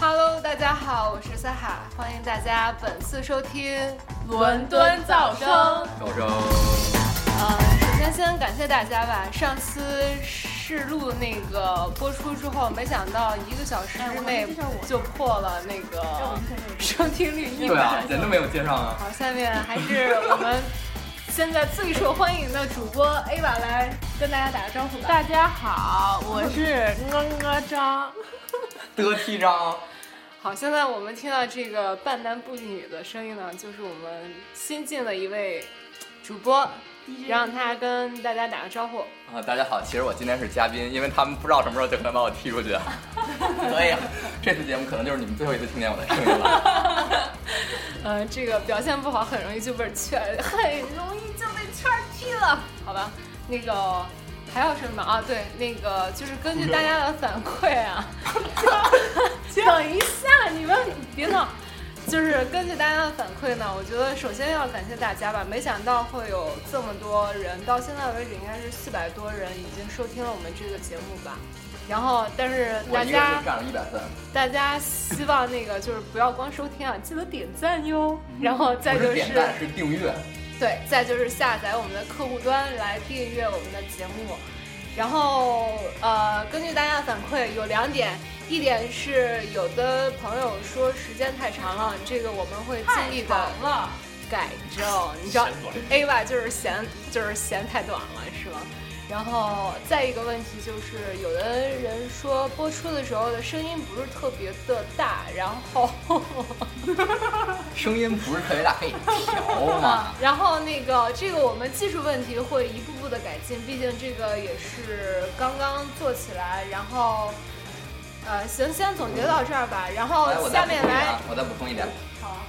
Hello，大家好，我是赛哈，欢迎大家本次收听伦敦噪声。噪声，呃，首先先感谢大家吧，上次试录那个播出之后，没想到一个小时之内就破了那个收听率一对啊百，。人都没有接上啊。好，下面还是我们现在最受欢迎的主播 A 瓦来跟大家打个招呼吧。大家好，我是么么张。得体张，好，现在我们听到这个半男不女的声音呢，就是我们新进的一位主播，让他跟大家打个招呼。啊，大家好，其实我今天是嘉宾，因为他们不知道什么时候就可能把我踢出去，所以这次节目可能就是你们最后一次听见我的声音了。呃，这个表现不好，很容易就被圈，很容易就被圈踢了，好吧？那个还有什么啊？对，那个就是根据大家的反馈啊，等一下，你们别闹。就是根据大家的反馈呢，我觉得首先要感谢大家吧，没想到会有这么多人，到现在为止应该是四百多人已经收听了我们这个节目吧。然后，但是大家大家希望那个就是不要光收听啊，记得点赞哟。然后再不就是点赞是订阅，对，再就是下载我们的客户端来订阅我们的节目。然后呃，根据大家的反馈，有两点，一点是有的朋友说时间太长了，这个我们会尽力的，改正。你知道，A 吧就是嫌就是嫌太短了，是吗？然后再一个问题就是，有的人说播出的时候的声音不是特别的大，然后声音不是特别大，可以调嘛。然后那个这个我们技术问题会一步步的改进，毕竟这个也是刚刚做起来。然后，呃，行，先总结到这儿吧。然后下面来我再补充一点。好啊，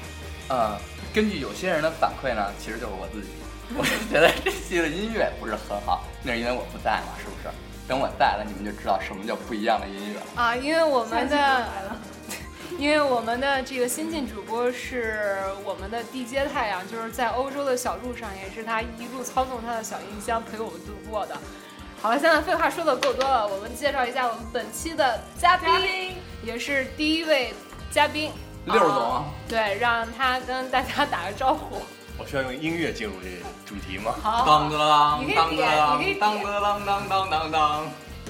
呃，根据有些人的反馈呢，其实就是我自己，我是觉得这期的音乐不是很好，那是因为我不在嘛，是不是？等我在了，你们就知道什么叫不一样的音乐了。啊，因为我们的，因为我们的这个新晋主播是我们的地接太阳，就是在欧洲的小路上，也是他一路操纵他的小音箱陪我们度过的。好了，现在废话说的够多了，我们介绍一下我们本期的嘉宾，嘉宾也是第一位嘉宾六总啊对，让他跟大家打个招呼。我需要用音乐进入这主题吗？好，当当当你可以当点当你可以当当当当当当。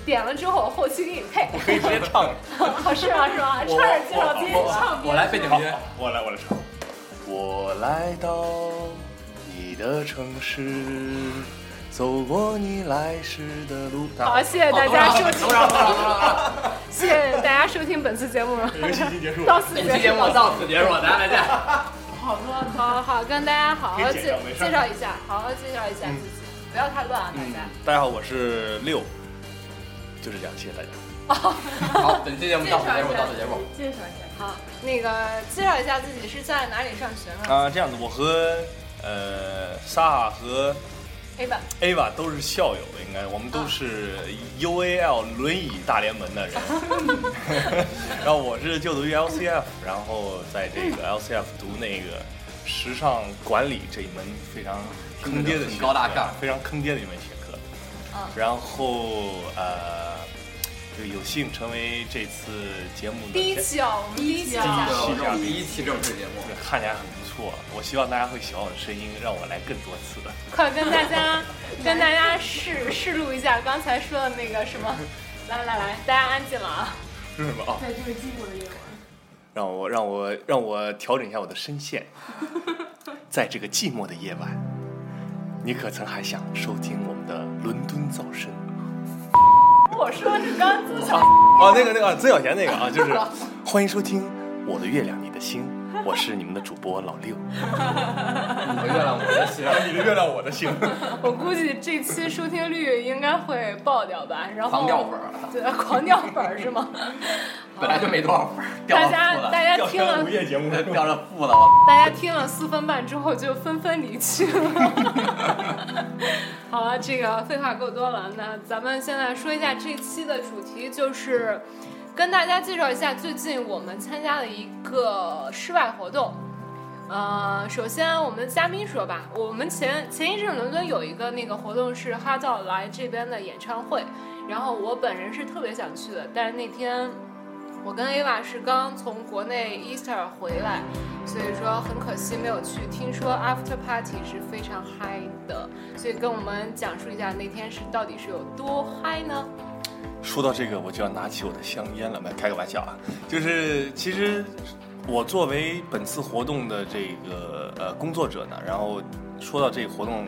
点了之后，我后期给你配。可以直接唱。好是吗？是吗？我差点介绍别人唱边我来背景好音，我来，我来唱。我来到你的城市，走过你来时的路。好，谢谢大家收听。谢谢大家收听本次节目。游戏已经结束。到此本期节目结束。到此结束，大家再见。好多，好好跟大家好好介介绍一下，好好介绍一下自己，不要太乱啊，大家。大家好，我是六，就是这样，谢谢大家。好，本期节目到此结束，到此结束。介绍一下。好，那个介绍一下自己是在哪里上学呢啊，这样子，我和呃萨和？A 吧，Ava 都是校友，应该我们都是 UAL 轮椅大联盟的人。然后我是就读于 LCF，然后在这个 LCF 读那个时尚管理这一门非常坑爹的学科很高大上非常坑爹的一门学科。啊然后呃，就有幸成为这次节目的第一期啊，我们第一期的嘉第一期正式节目。看起来很不错。我希望大家会喜欢我的声音，让我来更多次的。快跟大家跟大家试试录一下刚才说的那个什么，来来来，大家安静了啊。是什么啊？在这个寂寞的夜晚，让我让我让我调整一下我的声线，在这个寂寞的夜晚，你可曾还想收听我们的伦敦噪声？我说你刚刚自小哦，那个那个曾小贤那个啊，就是 欢迎收听我的月亮你的心，我是你们的主播老六，我月亮我的心，你的月亮我的心。我估计这期收听率应该会爆掉吧，然后狂掉粉儿对，狂掉粉儿是吗？本来就没多少分儿，掉大了负了，家大家听了午夜节目，掉了负了。大家听了四分半之后就纷纷离去了。好了，这个废话够多了，那咱们现在说一下这期的主题，就是跟大家介绍一下最近我们参加的一个室外活动。呃，首先我们的嘉宾说吧，我们前前一阵伦敦有一个那个活动是哈道来这边的演唱会，然后我本人是特别想去的，但是那天我跟 Ava 是刚从国内 Easter 回来，所以说很可惜没有去。听说 After Party 是非常嗨的，所以跟我们讲述一下那天是到底是有多嗨呢？说到这个，我就要拿起我的香烟了，没开个玩笑啊，就是其实我作为本次活动的这个呃工作者呢，然后说到这个活动，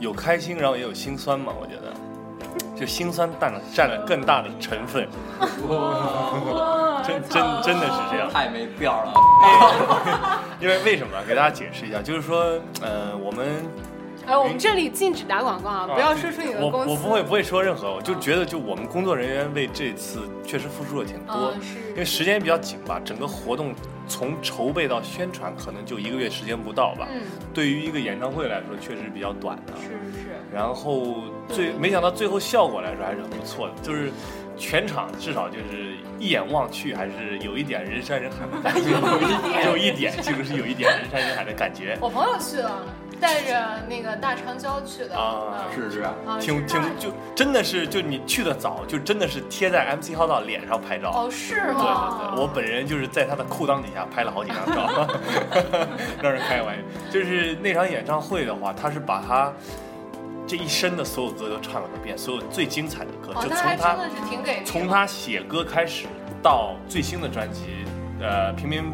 有开心，然后也有心酸嘛，我觉得。就心酸占了占了更大的成分，真真真的是这样，太没调了。因为为什么？给大家解释一下，就是说，呃，我们哎，我们这里禁止打广告啊，不要说出你的我公司。我不会不会说任何，我就觉得就我们工作人员为这次确实付出了挺多，嗯是因为时间比较紧吧，整个活动从筹备到宣传可能就一个月时间不到吧，嗯，对于一个演唱会来说确实比较短的。是是是。然后最没想到最后效果来说还是很不错的，就是全场至少就是一眼望去还是有一点人山人海的感觉，有一点，有一点，就是有一点人山人海的感觉。我朋友去了，带着那个大长焦去的啊嗯是是挺挺就真的是就你去的早，就真的是贴在 MC 号道脸上拍照。哦是吗对对？对，我本人就是在他的裤裆底下拍了好几张照，让人开玩笑。就是那场演唱会的话，他是把他这一生的所有歌都唱了个遍，所有最精彩的歌，哦，就从他。从他写歌开始到最新的专辑，呃，平民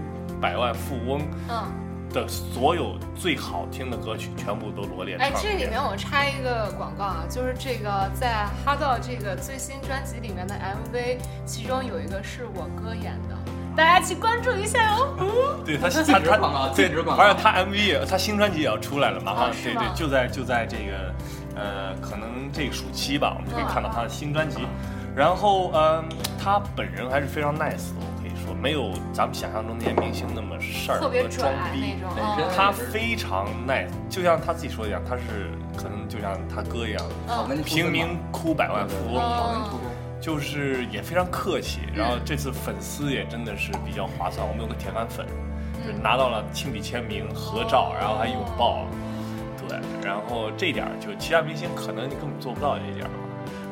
百万富翁嗯，的所有最好听的歌曲，全部都罗列唱哎。这里面我插一个广告啊，就是这个在哈道这个最新专辑里面的 MV，其中有一个是我哥演的，大家去关注一下哦。对他禁他他止广告对而且他 MV 也他新专辑也要出来了，马上、对对，就在就在这个呃，可能这个暑期吧，我们就可以看到他的新专辑。然后嗯、他本人还是非常 nice 的，没有咱们想象中那些明星那么事儿特别和装逼他非常 nice，就像他自己说的一样，他是可能就像他哥一样，平民哭百万富翁就是也非常客气。然后这次粉丝也真的是比较划算，我们有个铁杆粉，就是拿到了亲笔签名、合照，然后还拥抱。对，然后这点就其他明星可能你根本做不到这一点。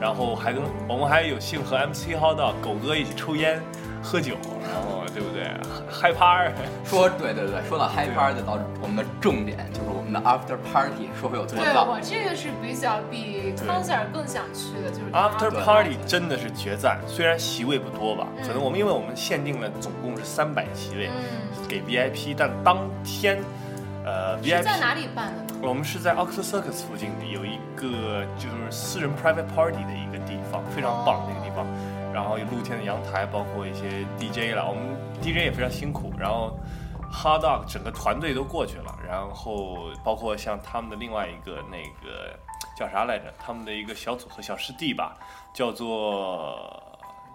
然后还跟我们还有幸和 MC 号到狗哥一起抽烟、喝酒，然后对不对？嗨趴儿。说对对对，说到 high party 到我们的重点就是我们的 after party 说会有多对燥我。这个是比较比 concert 更想去的，就是 After Party 真的是决战，虽然席位不多吧，嗯可能我们因为我们限定了总共是三百席位嗯，给 VIP，但当天，呃是在，VIP 在哪里办的呢？我们是在 Oxford Circus 附近有一个就是私人 private party 的一个地方，非常棒那个地方，然后有露天的阳台，包括一些 DJ 了，我们 DJ 也非常辛苦，然后 Hard Dog 整个团队都过去了，然后包括像他们的另外一个那个叫啥来着，他们的一个小组合小师弟吧，叫做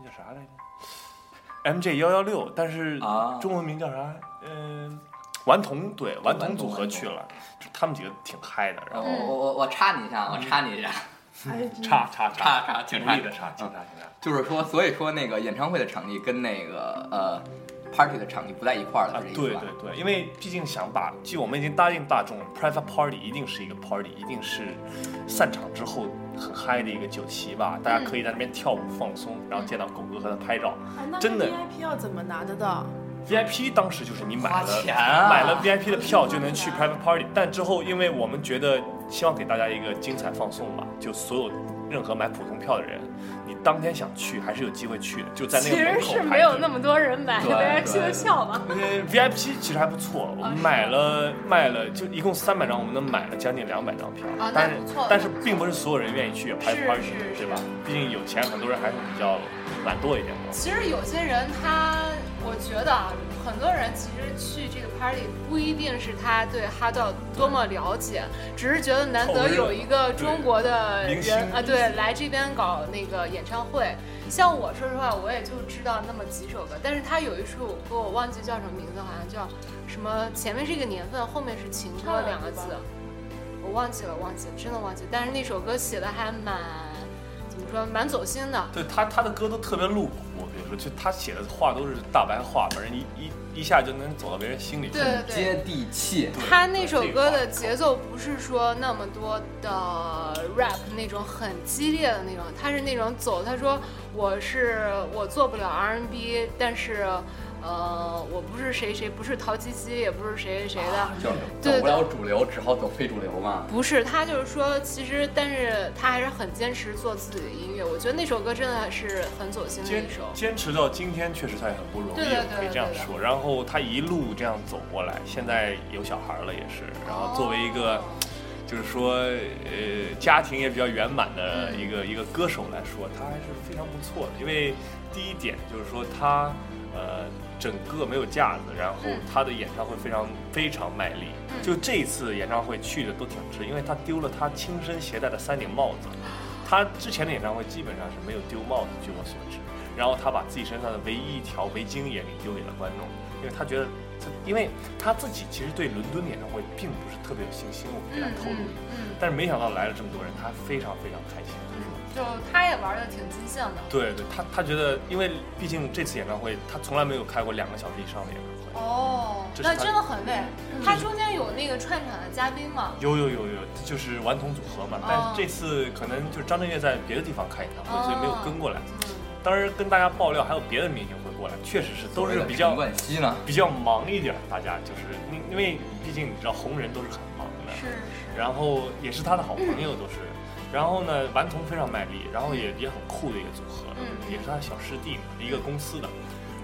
叫啥来着？MJ 幺幺六，但是啊中文名叫啥？嗯、顽童对，顽童组合去了，就他们几个挺嗨的，然后我我我插你一下，我插你一下，插插插插挺挺插力的插，挺叉挺叉。就是说，所以说那个演唱会的场地跟那个呃 party 的场地不在一块儿啊的，，这意思吧？对对对，因为毕竟想把，就我们已经答应大众了，private party 一定是一个 party，一定是散场之后很嗨的一个酒席吧，大家可以在那边跳舞放松，然后见到狗哥和他拍照。真的 VIP 要怎么拿得到？VIP 当时就是你买了钱啊买了 VIP 的票就能去 private party，但之后因为我们觉得希望给大家一个精彩放送嘛，就所有任何买普通票的人，你当天想去还是有机会去的，就在那其个门口实是没有那么多人买对 VIP 的对票吧？呃，VIP 其实还不错，我们买了卖了，就一共三百张，我们能买了将近两百张票但是但是并不是所有人愿意去拍是 party，是对吧？毕竟有钱，很多人还是比较懒惰一点的。其实有些人他，我觉得啊，很多人其实去这个 party 不一定是他对哈道多么了解，只是觉得难得有一个中国的人啊，对，来这边搞那个演唱会。像我说实话，我也就知道那么几首歌，但是他有一首歌我忘记叫什么名字，好像叫什么，前面是一个年份，后面是情歌两个字，我忘记了，忘记了，真的忘记了。但是那首歌写的还蛮，怎么说，蛮走心的。对他他的歌都特别露骨，就他写的话都是大白话，反正一一一下就能走到别人心里去。对对对接地气。他那首歌的节奏不是说那么多的 rap 那种很激烈的那种，他是那种走。他说我是我做不了 R&B，但是呃我不是谁谁，不是陶吉吉，也不是谁谁谁的。就是走不了主流，只好走非主流嘛。不是，他就是说，其实，但是他还是很坚持做自己的音乐。我觉得那首歌真的是很走心的坚一首。坚持到今天，确实他也很不容易，对对对可以这样说。然后他一路这样走过来，现在有小孩了也是。然后作为一个，哦就是说，呃，家庭也比较圆满的嗯一个、一个歌手来说，他还是非常不错的。因为第一点就是说他，呃，整个没有架子，然后嗯他的演唱会非常非常卖力。嗯就这一次演唱会去的都挺值，因为他丢了他亲身携带的三顶帽子。他之前的演唱会基本上是没有丢帽子，据我所知。然后他把自己身上的唯一一条围巾也给丢给了观众，因为他觉得他，因为他自己其实对伦敦演唱会并不是特别有信心，我给他透露。嗯，但是没想到来了这么多人，他非常非常开心。就他也玩的挺尽兴的。对对，他他觉得，因为毕竟这次演唱会他从来没有开过两个小时以上的演唱会。哦，那真的很累。嗯他中间有那个串场的嘉宾吗？有有有有，就是顽童组合嘛。但是这次可能就是张震岳在别的地方开演唱会，所以没有跟过来。嗯，当时跟大家爆料，还有别的明星会过来，确实是都是比较。比较忙一点，大家就是因因为毕竟你知道红人都是很忙的，是是。然后也是他的好朋友都是，然后呢顽童非常卖力，然后也也很酷的一个组合，嗯。也是他小师弟嘛，一个公司的，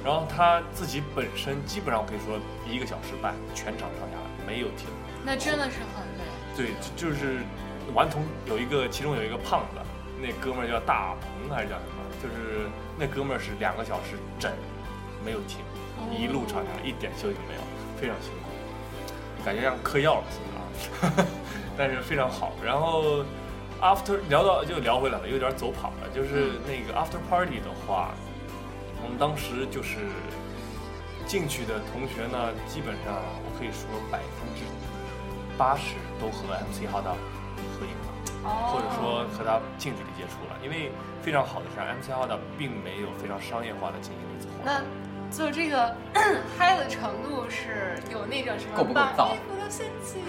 然后他自己本身基本上可以说一个小时半全场上下来没有停，那真的是很累。对，就就是顽童有一个，其中有一个胖子，那哥们儿叫大鹏还是叫什么？就是那哥们儿是两个小时整，没有停，一路唱下来一点休息都没有，非常辛苦，感觉像嗑药了似的啊，但是非常好。然后 after 聊到就聊回来了，有点走跑了，就是那个 after party 的话，我们当时就是进去的同学呢，基本上我可以说百分之八十都和 MC 哈达合影了。哦或者说和他近距离接触了，因为非常好的是，MC 哈达并没有非常商业化的进行一次活动。那就这个 嗨的程度是有那种什么够不够燥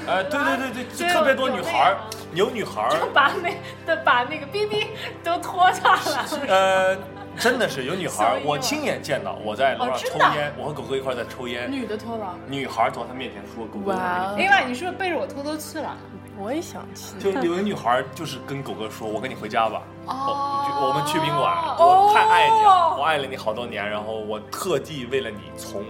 哎，对对对对，特别多女孩儿，有女孩儿，把那的把那个 BB 都脱下来了。呃，真的是有女孩儿我亲眼见到，我在楼上抽烟，我和狗哥一块在抽烟，女的脱了，女孩儿坐他面前说狗哥，哇另外，你是不是背着我偷偷去了？我也想去。就有个女孩就是跟狗哥说，我跟你回家吧。哦就我们去宾馆，哦我太爱你了，我爱了你好多年，然后我特地为了你从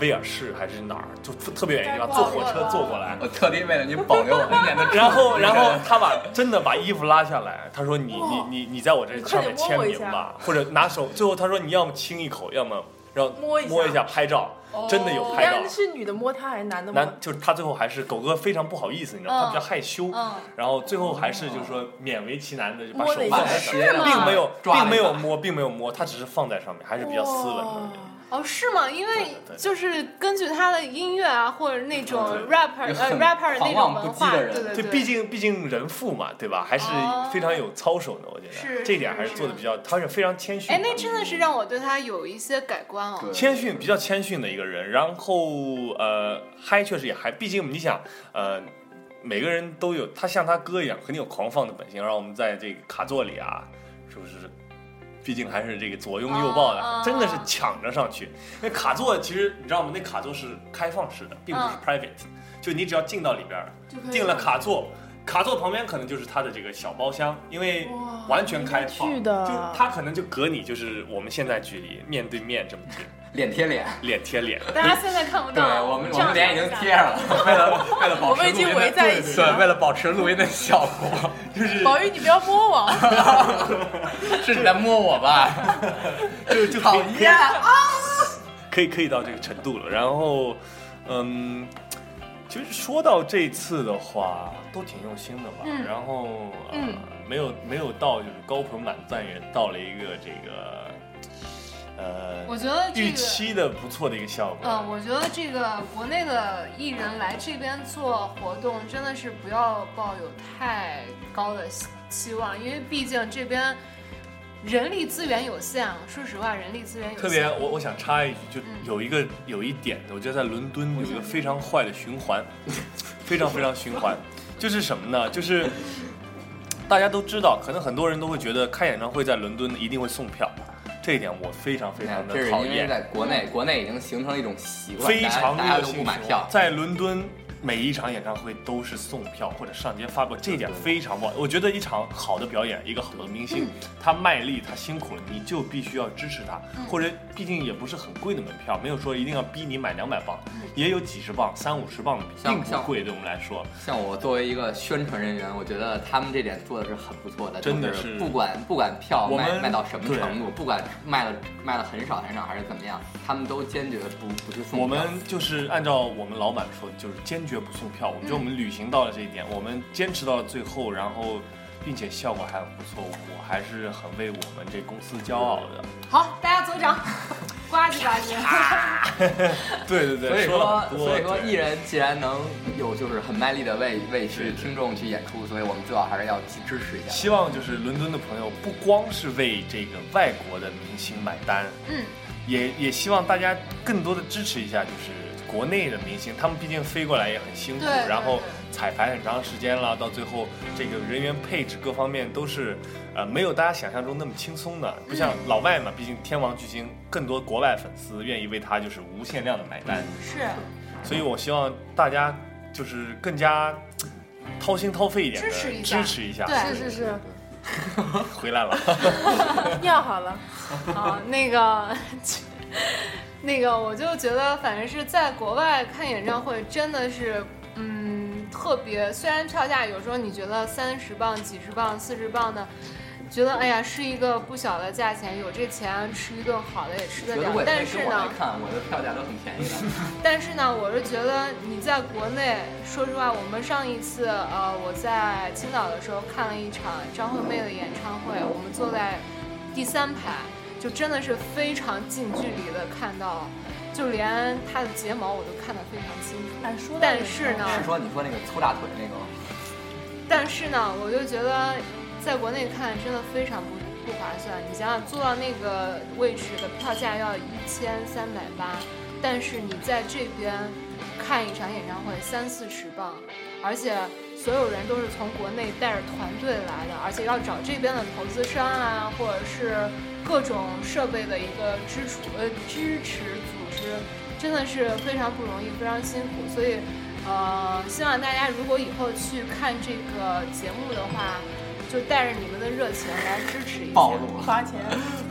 威尔士还是哪儿，就特别远的地方坐火车坐过来。我特地为了你保留我那年的 初然后，然后他把真的把衣服拉下来，他说你你你你在我这上面签名吧，或者拿手，最后他说你要么亲一口，要么让摸一下。摸一下拍照，真的有拍照。是是女的摸他还是男的摸？男就是他最后还是狗哥非常不好意思，你知道，嗯。他比较害羞，嗯。然后最后还是就是说勉为其难的就把手放在上面，并没有并没有摸，并没有摸，他只是放在上面，还是比较斯文的。哦，是吗？因为就是根据他的音乐啊，或者那种 rapper 呃 rapper 的那种文化，羁的人对，对对对，毕竟毕竟人父嘛，对吧？还是哦非常有操守的，我觉得是这点还是是做的比较，他是非常谦逊哎，那真的是让我对他有一些改观哦。谦逊，比较谦逊的一个人。然后呃，嗨确实也嗨，毕竟你想呃。每个人都有，他像他哥一样，肯定有狂放的本性。让我们在这个卡座里啊，是不是？毕竟还是这个左拥右抱的，啊真的是抢着上去。那卡座其实你知道吗？那卡座是开放式的，并不是嗯。private，、就你只要进到里边进了卡座，卡座旁边可能就是他的这个小包厢，因为完全开放，去的。就他可能就隔你就是我们现在距离面对面这么近，脸贴脸。脸贴脸。大家现在看不对到，我们，我们脸已经贴上了，为了为了 保持我们已经录音的围在一起了对，为了保持录音的效果，就是宝玉，你不要摸我。是你在摸我吧？就就讨厌啊！可以可以到这个程度了。然后，嗯，其实说到这次的话，都挺用心的吧。嗯然后，呃，嗯没有没有到就是高朋满赞，也到了一个这个，呃，我觉得这预。期的不错的一个效果。嗯，我觉得这个国内的艺人来这边做活动，真的是不要抱有太高的期期望，因为毕竟这边人力资源有限啊，说实话，人力资源有限。特别，我我想插一句，就嗯有一个有一点，我觉得在伦敦有一个非常坏的循环，非常非常循环，就是什么呢？就是大家都知道，可能很多人都会觉得开演唱会在伦敦一定会送票，这点我非常非常的这是因为，在国内，国内已经形成了一种习惯，非常大家都不买票。在伦敦。每一场演唱会都是送票或者上街发票，这一点非常不好。我觉得一场好的表演，一个好的明星，他卖力，他辛苦了，你就必须要支持他。或者，毕竟也不是很贵的门票，没有说一定要逼你买两百磅，也有几十磅、三五十磅的，并不贵。对我们来说，像我作为一个宣传人员，我觉得他们这点做的是很不错的，真的是不管不管票我们卖卖到什么程度，不管卖了卖了很少很少还是怎么样，他们都坚决不不去送票。我们就是按照我们老板说的，就是坚决不送票。我们觉得我们履行到了这一点，我们坚持到了最后，然后并且效果还很不错，我还是很为我们这公司骄傲的。好，大家走掌，呱唧呱唧。对对对，所以说说，所以说，艺人既然能有就是很卖力的为为去是听众去演出，所以我们最好还是要去支持一下。希望就是伦敦的朋友不光是为这个外国的明星买单，嗯，也也希望大家更多的支持一下，就是国内的明星，他们毕竟飞过来也很辛苦，然后彩排很长时间了，到最后这个人员配置各方面都是，呃，没有大家想象中那么轻松的，不像老外嘛，毕竟天王巨星，更多国外粉丝愿意为他就是无限量的买单，是。所以我希望大家就是更加掏心掏肺一点的支持一下。支持一下，对。是是是，回来了。尿好了。好，那个，那个，我就觉得，反正是在国外看演唱会，真的是，嗯，特别。虽然票价有时候你觉得三十磅、几十磅、四十磅的，觉得哎呀是一个不小的价钱，有这钱吃一顿好的也吃得了得。但是呢，看，我的票价都很便宜的。但是呢，我是觉得你在国内，说实话，我们上一次呃我在青岛的时候看了一场张惠妹的演唱会，我们坐在第三排，就真的是非常近距离的看到，就连她的睫毛我都看得非常清楚。哎，说但是呢是说你说那个粗大腿那个吗？但是呢，我就觉得在国内看真的非常不不划算。你想想，坐到那个位置的票价要一千三百八，但是你在这边看一场演唱会三四十磅，而且所有人都是从国内带着团队来的，而且要找这边的投资商啊，或者是各种设备的一个支出呃支持组织，真的是非常不容易，非常辛苦，所以。呃，希望大家如果以后去看这个节目的话，就带着你们的热情来支持一下。暴露了，花钱。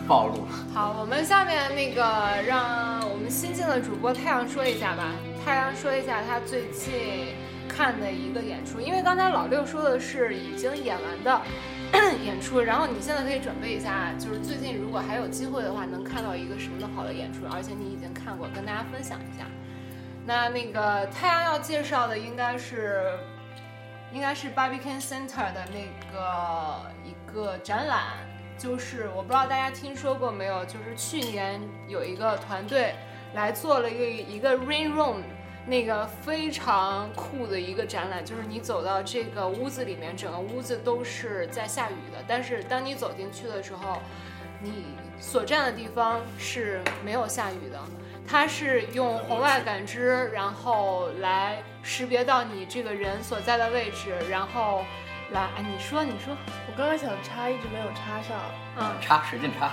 暴露。好，我们下面那个让我们新进的主播太阳说一下吧。太阳说一下他最近看的一个演出，因为刚才老六说的是已经演完的 演出，然后你现在可以准备一下，就是最近如果还有机会的话，能看到一个什么的好的演出，而且你已经看过，跟大家分享一下。那那个太阳要介绍的应该是，应该是 Barbican Center 的那个一个展览，就是我不知道大家听说过没有，就是去年有一个团队来做了一个一个 Rain Room，那个非常酷的一个展览，就是你走到这个屋子里面，整个屋子都是在下雨的，但是当你走进去的时候，你所站的地方是没有下雨的。它是用红外感知，然后来识别到你这个人所在的位置，然后来，哎，你说，你说，我刚刚想插，一直没有插上。嗯，插，使劲插。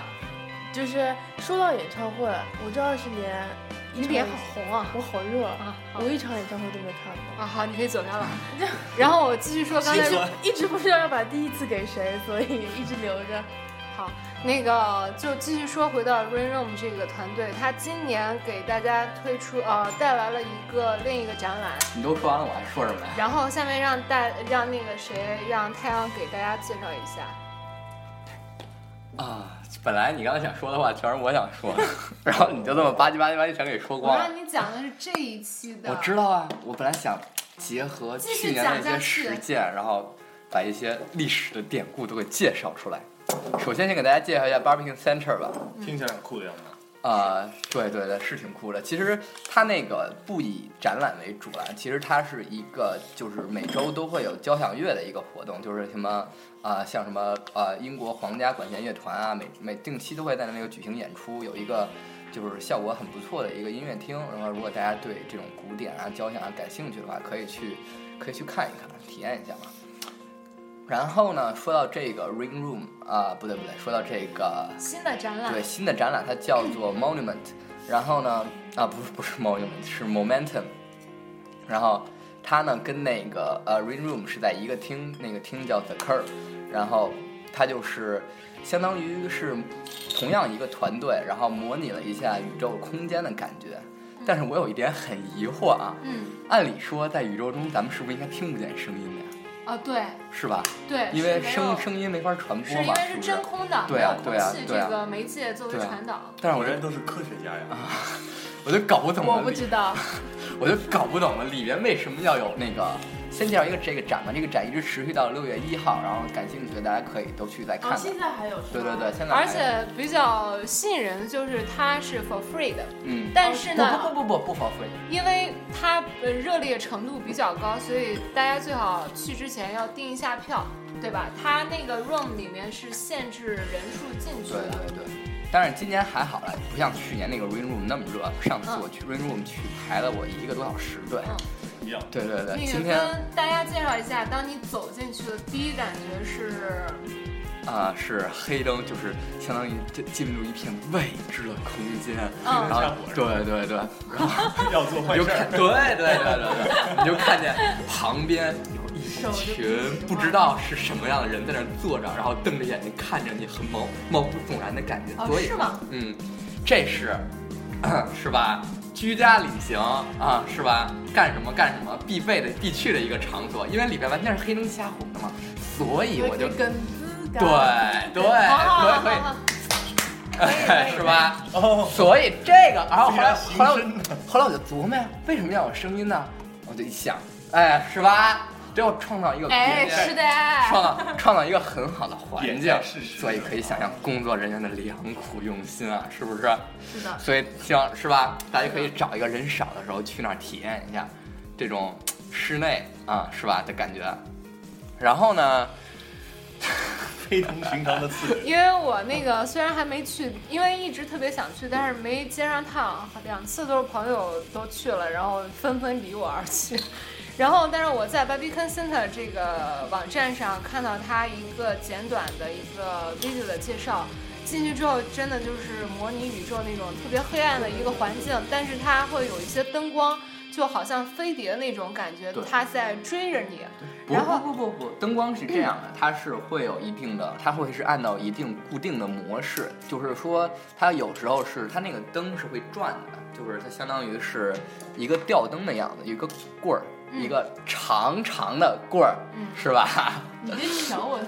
就是说到演唱会，我这二十年，你脸好红啊！我好热啊，好我一场演唱会都没看过。啊，好，你可以走开了。然后我继续说刚才一直一直不知道要把第一次给谁，所以一直留着。好，那个就继续说回到 Rain Room 这个团队，他今年给大家推出呃带来了一个另一个展览，你都说完了，我还说什么呀？然后下面让大让那个谁让太阳给大家介绍一下。啊，本来你刚才想说的话全是我想说的，然后你就这么吧唧吧唧吧唧全给说我光了。让你讲的是这一期的，我知道啊，我本来想结合继续去年的一些下去实践，然后把一些历史的典故都给介绍出来。首先，先给大家介绍一下 Barbecue Center 吧。听起来很酷的样子。呃，对对对，是挺酷的。其实它那个不以展览为主啊，其实它是一个就是每周都会有交响乐的一个活动，就是什么啊、像什么呃英国皇家管弦乐团啊，每每定期都会在那个举行演出，有一个就是效果很不错的一个音乐厅。然后如果大家对这种古典啊、交响啊感兴趣的话，可以去可以去看一看，体验一下嘛。然后呢，说到这个 Ring Room 啊、不对不对，说到这个新的展览。对，新的展览它叫做 Monument，然后呢，啊不是 不是 Monument，是 Momentum，然后它呢跟那个呃 Ring Room 是在一个厅，那个厅叫 The Curve，然后它就是相当于是同样一个团队，然后模拟了一下宇宙空间的感觉。但是我有一点很疑惑啊，嗯。按理说在宇宙中咱们是不是应该听不见声音的呀？啊对是吧？对，因为声声音没法传播嘛，是因为是？真空的，对啊对啊空气对啊这个媒介作为传导。但是我这都是科学家呀。我就搞不懂了，我不知道，我就搞不懂了，里面为什么要有那个？先介绍一个这个展吧，这个展一直持续到六月一号，然后感兴趣的大家可以都去再看哦，看。现在还有？对对对，现在而且比较吸引人的就是它是 for free 的，嗯，但是呢，不不不不不 for free，，因为它呃热烈程度比较高，所以大家最好去之前要订一下票，对吧？它那个 room 里面是限制人数进去的。对对对。但是今年还好了，不像去年那个 Rain Room 那么热。上次嗯我去 Rain Room 去排了我一个多小时队。嗯一样。对对对，那个今天跟大家介绍一下，当你走进去的第一感觉是，啊、是黑灯，就是相当于进进入一片未知的空间。嗯然后对对对，然后 要做坏事儿。你就看，对对对对对，你就看见旁边有一群不知道是什么样的人在那儿坐着，然后瞪着眼睛看着你，很毛毛骨悚然的感觉。哦所以是吗？嗯，这是 是吧？居家旅行啊，是吧？干什么干什么必备的必去的一个场所，因为里边完全是黑灯瞎火的嘛，所以我就跟资对。对可以可以是吧？哦，所以这个，然后后来后来后来我就琢磨呀，为什么要有声音呢？我就一想，哎，是吧？这要创造一个空哎，间是的，创造创造一个很好的环境所以可以想象工作人员的良苦用心啊，是不是？是的，所以希望是吧？大家可以找一个人少的时候去那儿体验一下这种室内啊，是吧的感觉。然后呢，非同寻常的刺激。因为我那个虽然还没去，因为一直特别想去，但是没接上趟，两次都是朋友都去了，然后纷纷离我而去。然后，但是我在 Barbican Center 这个网站上看到它一个简短的一个 video 的介绍，进去之后真的就是模拟宇宙那种特别黑暗的一个环境，但是它会有一些灯光，就好像飞碟那种感觉，它在追着你。不然后不不不不，灯光是这样的，它是会有一定的，它会是按照一定固定的模式，就是说它有时候是它那个灯是会转的，就是它相当于是一个吊灯的样子，一个棍儿，嗯一个长长的棍儿，嗯是吧？你别瞧我，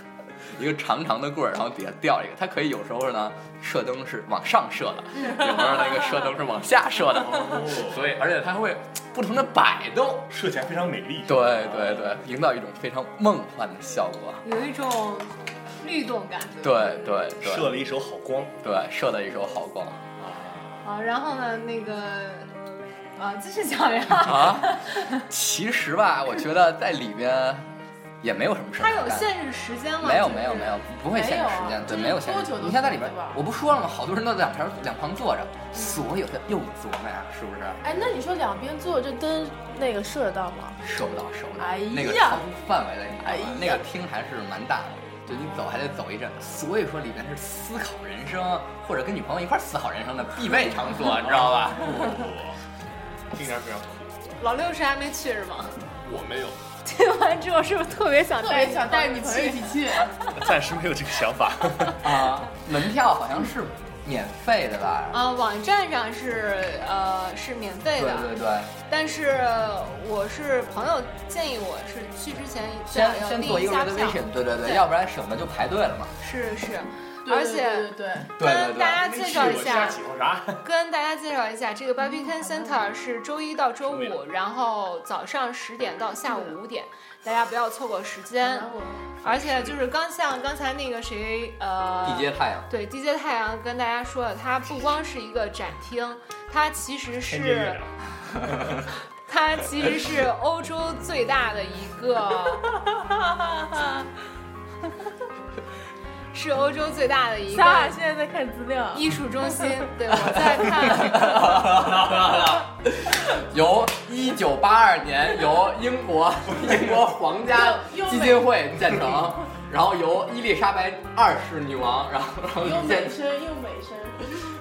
一个长长的棍儿，然后底下吊一个，它可以有时候呢射灯是往上射的，有时候那个射灯是往下射的，哦，所以而且它会不同的摆动。射起来非常美丽。对对对，营造一种非常梦幻的效果。有一种律动感。对对对，射了一手好光。对，射了一手好光好，然后呢，那个，啊，继续讲呀。啊！其实吧，我觉得在里边也没有什么事儿它。有限制时间吗？没有没有没有，不会限制时间，对，没有限制你像在里边我不说了吗？好多人都在两旁两旁坐着，所有的又琢磨呀，是不是？哎，那你说两边坐这灯那个射得到吗？射不到，射不到，哎呀那个超出范围了，你知道哎吗？呀那个厅还是蛮大的，就你走还得走一阵，所以说里边是思考人生或者跟女朋友一块思考人生的必备场所，你知道吧？不，听起来非常酷。老六是还没去是吗？我没有，听完之后是不是特别想特带别想带着女朋友一起去。暂时没有这个想法。啊，门票好像是免费的吧？啊，网站上是呃是免费的，对对对，但是我是朋友建议我是去之前最好先要先做一个下票。reservation，对对对，对要不然省得就排队了嘛。是是，对而且对对对跟大家介绍一下？跟大家介绍一下，这个 Barbican Center 是周一到周五，然后早上十点到下午五点，大家不要错过时间。而且就是刚像刚才那个谁，呃，地接太阳，对 DJ 太阳跟大家说了，它不光是一个展厅，它其实是。它其实是欧洲最大的一个，是欧洲最大的一萨尔个现在在看资料，艺术中心。对，我在看。由一九八二年由英国 英国皇家基金会建成，然后由伊丽莎白二世女王，然后然后又建美声又美声，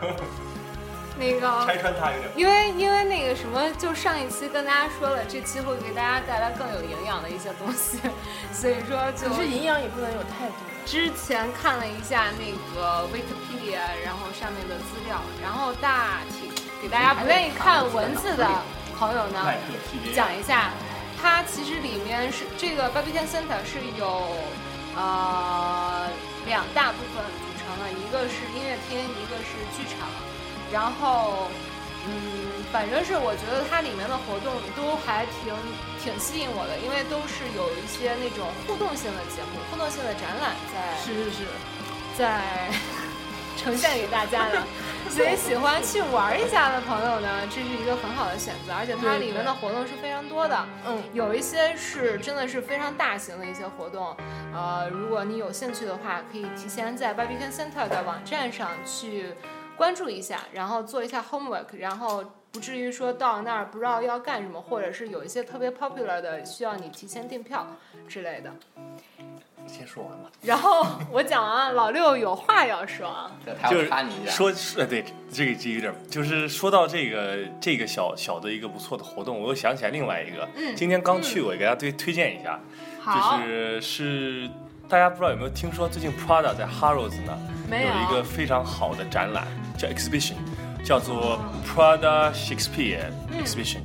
那个，拆穿他有点。因为因为那个什么，就上一期跟大家说了，这期会给大家带来更有营养的一些东西，所以说就可是营养也不能有太多。之前看了一下那个 Wikipedia，然后上面的资料，然后大体给大家不愿意看文字的朋友呢讲一下，它其实里面是这个 Barbican Center 是有呃两大部分组成的，一个是音乐厅，一个是剧场，然后。嗯，反正是我觉得它里面的活动都还挺挺吸引我的，因为都是有一些那种互动性的节目、互动性的展览在是是是，在 呈现给大家的，所以喜欢去玩一下的朋友呢，这是一个很好的选择，而且它里面的活动是非常多的。嗯，有一些是真的是非常大型的一些活动，呃，如果你有兴趣的话，可以提前在 Barbican Center 的网站上去关注一下，然后做一下 homework，然后不至于说到那儿不知道要干什么，或者是有一些特别 popular 的需要你提前订票之类的。先说完吧，然后 我讲完，老六有话要说啊。就是要插你一下，说，呃，对，这个这有点，就是说到这个这个小小的一个不错的活动，我又想起来另外一个，嗯今天刚去过，也给大家推推荐一下，好，就是是大家不知道有没有听说，最近 Prada 在 Harrods 呢没有一个非常好的展览，叫 exhibition，叫做 Prada Shakespeare 嗯 exhibition，、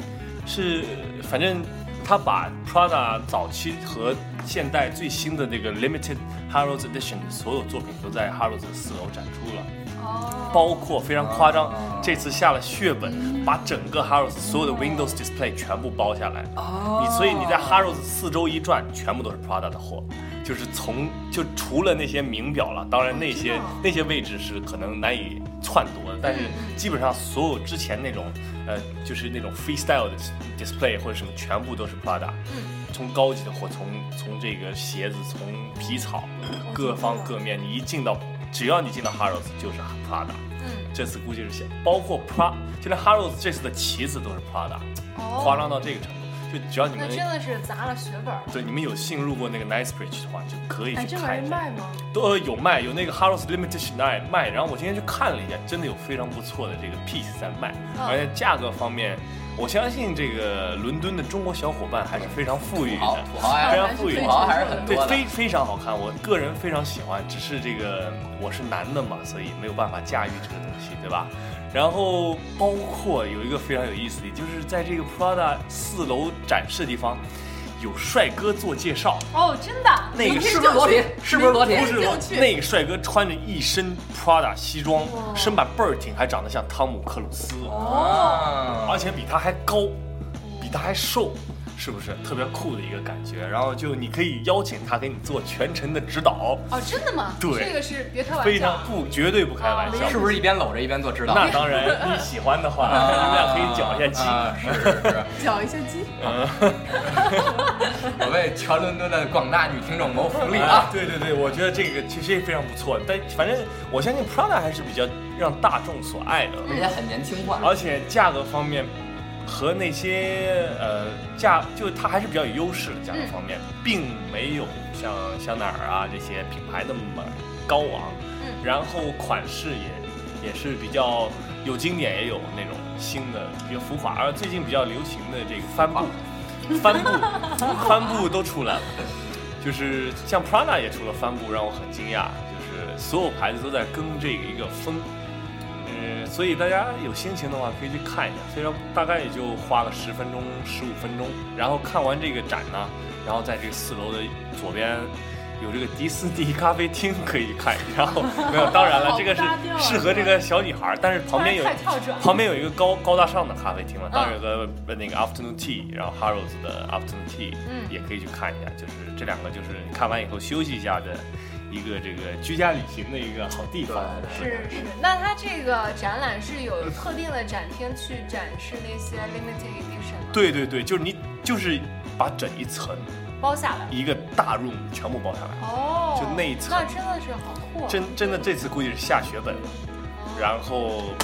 是反正他把 Prada 早期和现代最新的那个 limited Harrods edition 所有作品都在 Harrods 的四楼展出了。哦，包括非常夸张哦，这次下了血本，把整个 Harrods 所有的 Windows display 全部包下来。哦你所以你在 Harrods 四周一转，全部都是 Prada 的货，就是从就除了那些名表了，当然那些那些位置是可能难以篡夺的，但是基本上所有之前那种呃就是那种 freestyle 的 display 或者什么，全部都是 Prada。嗯从高级的货，从从这个鞋子，从皮草，各方各面，你一进到，只要你进到 Harrods 就是 Prada。嗯，这次估计是写，包括 Prada，就连 Harrods 这次的旗子都是 Prada，夸哦，张到这个程度。就只要你们那真的是砸了血本儿。对你们有幸入过那个 Knightsbridge 的话，就可以哎，这玩去看一下。意卖吗？都呃有卖，有那个 Harrods Limited Edition 卖卖。然后我今天去看了一下，真的有非常不错的这个 piece 在卖，嗯而且价格方面，我相信这个伦敦的中国小伙伴还是非常富裕的。土豪还是非常富裕土豪还是很对，多的，非非常好看，我个人非常喜欢。只是这个我是男的嘛，所以没有办法驾驭这个东西，对吧？然后包括有一个非常有意思的，就是在这个 Prada 四楼展示的地方，有帅哥做介绍。哦，真的？那个是不是裸体？是不是裸体？不是就去那个帅哥穿着一身 Prada 西装，身板倍儿挺，还长得像汤姆克鲁斯，哦而且比他还高，比他还瘦，是不是特别酷的一个感觉？然后就你可以邀请他给你做全程的指导，哦，真的吗？对这个是别开玩笑非常。不绝对不开玩笑。是不是一边搂着一边做指导？那当然，你喜欢的话，你们俩可以搅一下鸡。啊，是是是，搅一下鸡，我为全伦敦的广大女听众谋福利啊啊！，对对对，我觉得这个其实也非常不错。但反正我相信 Prada 还是比较让大众所爱的。而且很年轻化，而且价格方面和那些呃价，就它还是比较有优势的价格方面，并没有像香奈儿啊这些品牌那么高昂。嗯然后款式也也是比较有经典，也有那种新的比较浮夸，而最近比较流行的这个帆布，帆布，帆布都出来了。就是像 Prada 也出了帆布，让我很惊讶。就是所有牌子都在跟这个一个风，嗯，所以大家有心情的话可以去看一下，虽然大概也就花了十分钟、十五分钟，然后看完这个展呢，然后在这个四楼的左边有这个迪士尼咖啡厅可以看，然 后没有，当然了，这个是适合这个小女孩儿，但是旁边有。旁边有一个高高大上的咖啡厅了，嗯当然有个呃那个 afternoon tea，然后 Harrods 的 afternoon tea 嗯也可以去看一下，就是这两个就是看完以后休息一下的一个这个居家旅行的一个好地方。是是，那它这个展览是有特定的展厅去展示那些 limited edition 吗？对对对，就是你就是把整一层包下来。一个大 room 全部包下来，哦，就那一层那真的是好酷啊。真真的这次估计是下血本了。哦然后，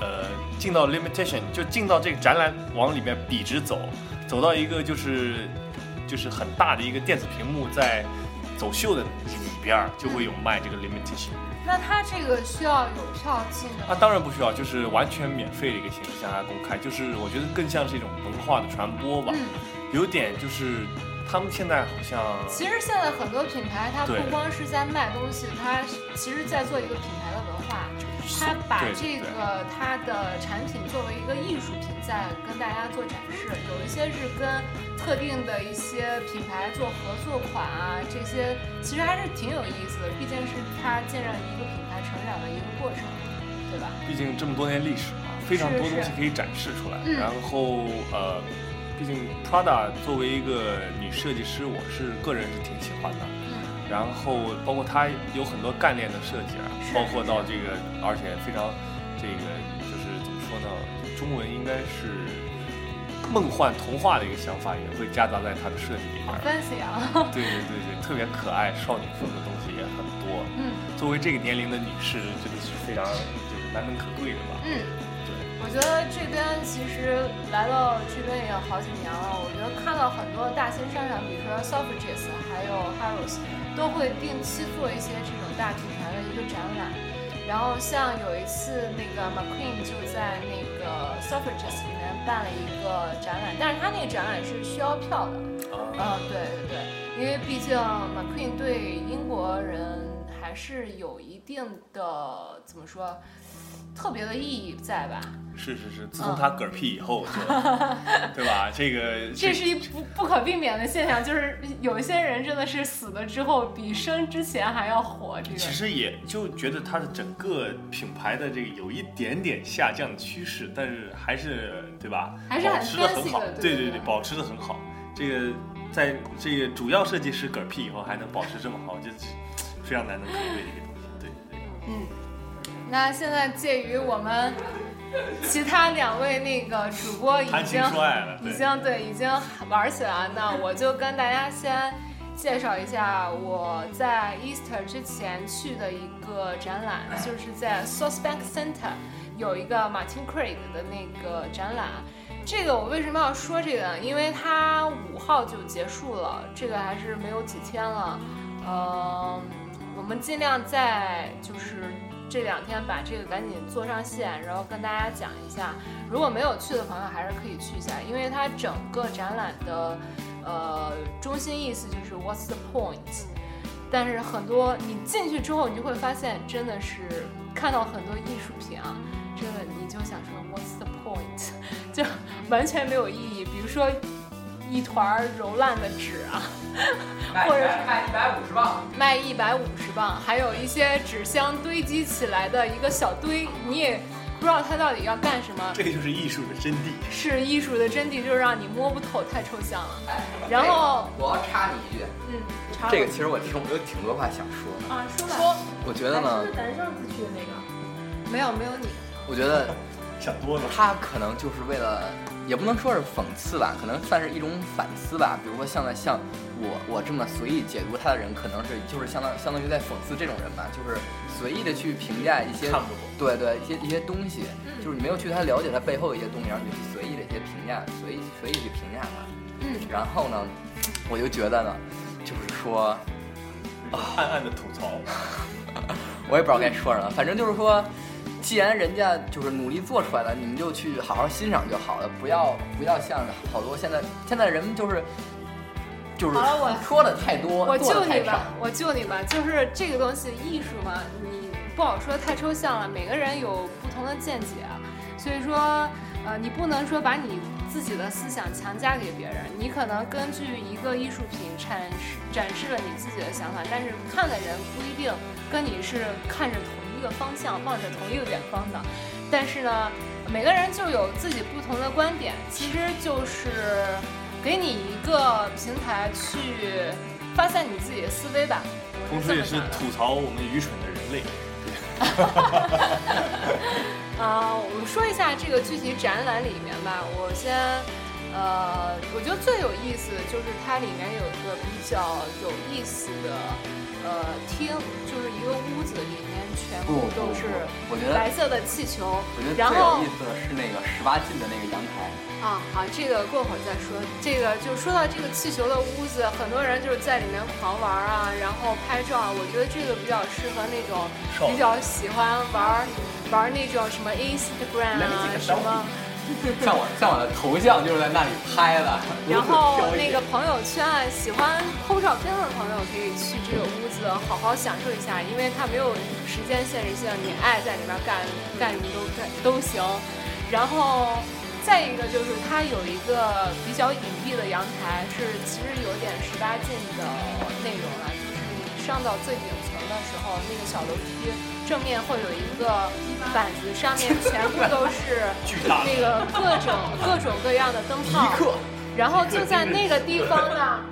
呃，进到 limitation 就进到这个展览往里面笔直走，走到一个就是就是很大的一个电子屏幕，在走秀的里边儿就会有卖这个 limitation。那它这个需要有票进的啊，当然不需要，就是完全免费的一个形式向大家公开，就是我觉得更像是一种文化的传播吧，嗯，有点就是他们现在好像其实现在很多品牌，它不光是在卖东西，它其实在做一个品牌的文化。它把这个他的产品作为一个艺术品在跟大家做展示，有一些是跟特定的一些品牌做合作款啊，这些其实还是挺有意思的，毕竟是他见证一个品牌成长的一个过程，对吧？毕竟这么多年历史嘛，非常多东西可以展示出来。嗯然后呃，毕竟 Prada 作为一个女设计师，我是个人是挺喜欢的。嗯，然后包括它有很多干练的设计啊，包括到这个，而且非常这个就是怎么说呢？中文应该是梦幻童话的一个想法，也会夹杂在它的设计里面好。fancy 啊，对对对对，特别可爱少女风的东西也很多。嗯作为这个年龄的女士，真的是非常就是难能可贵的吧？嗯。对。我觉得这边其实来到这边也有好几年了，我觉得看到很多大型商场，比如说 Selfridges 还有 Harrods，都会定期做一些这种大品牌的一个展览。然后像有一次那个 McQueen 就在那个 Suffrages 里面办了一个展览，但是他那个展览是需要票的。嗯，啊，对对对，因为毕竟 McQueen 对英国人还是有一定的怎么说特别的意义在吧？是是是，自从他嗝屁以后就，对吧？这个这是一不不可避免的现象，就是有一些人真的是死了之后比生之前还要火。这个其实也就觉得他的整个品牌的这个有一点点下降的趋势，但是还是对吧？还是很保持的很好的，对对对对，保持的很好。这个在这个主要设计师嗝屁以后还能保持这么好，就是非常难能可贵的一个东西。对对对。嗯，那现在介于我们其他两位那个主播已经 已经对已经玩起来了，那我就跟大家先介绍一下我在 Easter 之前去的一个展览，就是在 Sourcebank Center 有一个 Martin Craig 的那个展览。这个我为什么要说这个呢？因为它五号就结束了，这个还是没有几天了。嗯，我们尽量在就是这两天把这个赶紧做上线，然后跟大家讲一下。如果没有去的朋友，还是可以去一下，因为它整个展览的呃中心意思就是 What's the point？但是很多你进去之后，你就会发现真的是看到很多艺术品啊，真的你就想说 What's the point？就完全没有意义。比如说一团揉烂的纸啊，或者是卖一百五十磅，卖一百五十磅，还有一些纸箱堆积起来的一个小堆，你也不知道它到底要干什么。这个就是艺术的真谛。是艺术的真谛，就是让你摸不透，太抽象了。哎，然后我要插你一句，嗯，插这个其实我听我有挺多话想说的。啊，说吧，说，我觉得呢是，咱上次去的那个，没有没有你，我觉得想多了。他可能就是为了，也不能说是讽刺吧，可能算是一种反思吧。比如说像在像我我这么随意解读他的人，可能是就是相当相当于在讽刺这种人吧，就是随意的去评价一些。对对一些一些东西，嗯就是你没有去他了解他背后的一些东西，然后你就随意的一些评价，随意随意去评价他。嗯，然后呢，我就觉得呢，就是说。暗暗的吐槽，我也不知道该说什么，反正就是说，既然人家就是努力做出来了，你们就去好好欣赏就好了，不要不要像好多现在现在人们就是就是说的太多，我救你吧。，我救你吧。就是这个东西，艺术嘛，你不好说，太抽象了。每个人有不同的见解啊，所以说，呃，你不能说把你自己的思想强加给别人。你可能根据一个艺术品展示展示了你自己的想法，但是看的人不一定跟你是看着同一个方向、望着同一个远方的。但是呢，每个人就有自己不同的观点，其实就是给你一个平台去发散你自己的思维吧。同时也是吐槽我们愚蠢的人类。啊、我们说一下这个具体展览里面吧。我先，呃，我觉得最有意思就是它里面有一个比较有意思的，呃，厅，就是一个屋子里面全部都是我觉得白色的气球我觉得，然后最有意思的是那个十八禁的那个阳台，啊，好，这个过会儿再说。这个就说到这个气球的屋子，很多人就是在里面狂玩啊，然后拍照啊。我觉得这个比较适合那种比较喜欢玩玩那种什么 Instagram 啊什么。像我像我的头像就是在那里拍的，然后那个朋友圈啊，喜欢 PO 照片的朋友可以去这个屋子好好享受一下，因为它没有时间限制性，你爱在里面干干什么都干都行。然后再一个就是它有一个比较隐蔽的阳台，是其实有点十八禁的内容了，就是你上到最顶层的时候，那个小楼梯正面会有一个板子，上面 全部都是那个各种 各种各样的灯泡。然后就在那个地方呢，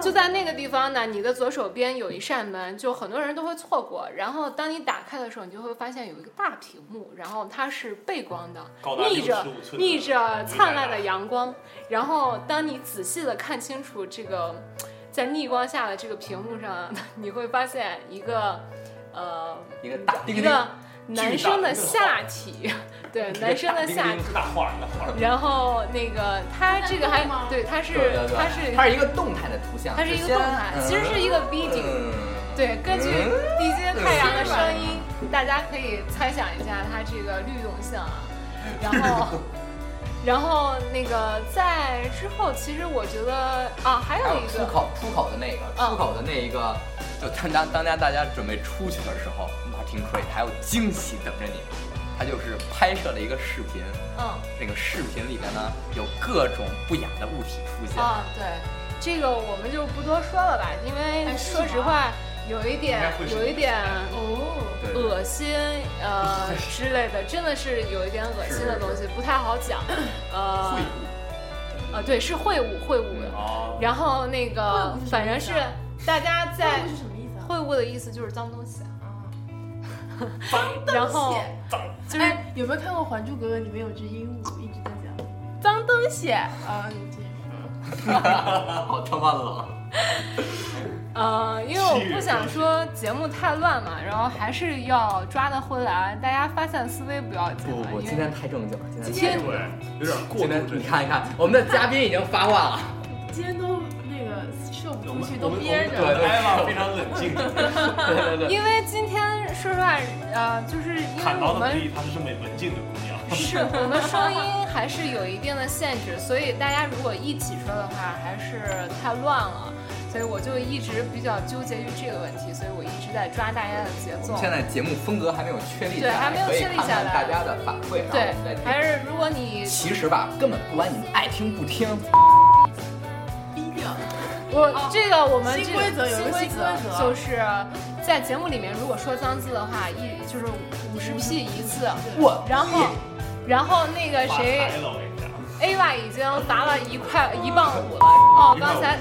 就在那个地方呢，你的左手边有一扇门，就很多人都会错过。然后当你打开的时候，你就会发现有一个大屏幕，然后它是背光的，逆着65寸的逆着灿烂的阳光。然后当你仔细的看清楚这个在逆光下的这个屏幕上，你会发现一个呃一个大一个男生的下体，对，男生的下体。大画那画。然后那个他这个还对，它是对对对，它是它是一个动态的图像，它是一个动态，其实是一个 video。嗯对，根据嗯地接太阳的声音，大家可以猜想一下它这个律动性啊。然后，然后那个在之后，其实我觉得啊，还还有有一个出口出口的那个嗯出口的那一个，就当当当家大家准备出去的时候，Martin Cray 还有惊喜等着你，他就是拍摄了一个视频，嗯那个视频里面呢有各种不雅的物体出现，啊，对，这个我们就不多说了吧，因为说实话，有一点有一点哦，恶心呃之类的，真的是有一点恶心的东西，不太好讲。呃，呃，对，是秽物，秽物。哦，然后那个反正是大家在？秽物的意思就是脏东西，啊，然后脏就是哎，有没有看过《还珠格格》？里面有只鹦鹉一直在讲脏东西啊，你继续说。好他妈冷。呃，因为我不想说节目太乱嘛，然后还是要抓得回来，大家发散思维不要紧嘛。不不不，今天太正经了，今今天天对，有点过今天。你看一看，我们的嘉宾已经发话了，今天都那个说不我们出去，都憋着。艾娃非常冷静，对对对，因为今天说实话，呃，就是因为我们是这么文静的姑娘。是我们声音还是有一定的限制，所以大家如果一起说的话，还是太乱了。所以我就一直比较纠结于这个问题，所以我一直在抓大家的节奏。现在节目风格还没有确立下来，对还没有确立下来大家的反馈，对还是如果你其实吧，根本不管你们爱听不听。我这个我们新这个规则有个新规则就是在节目里面，如果说脏字的话，一就是五十 P 一次，我然后然后那个谁。A Y 已经罚了一块一磅五了。哦，刚才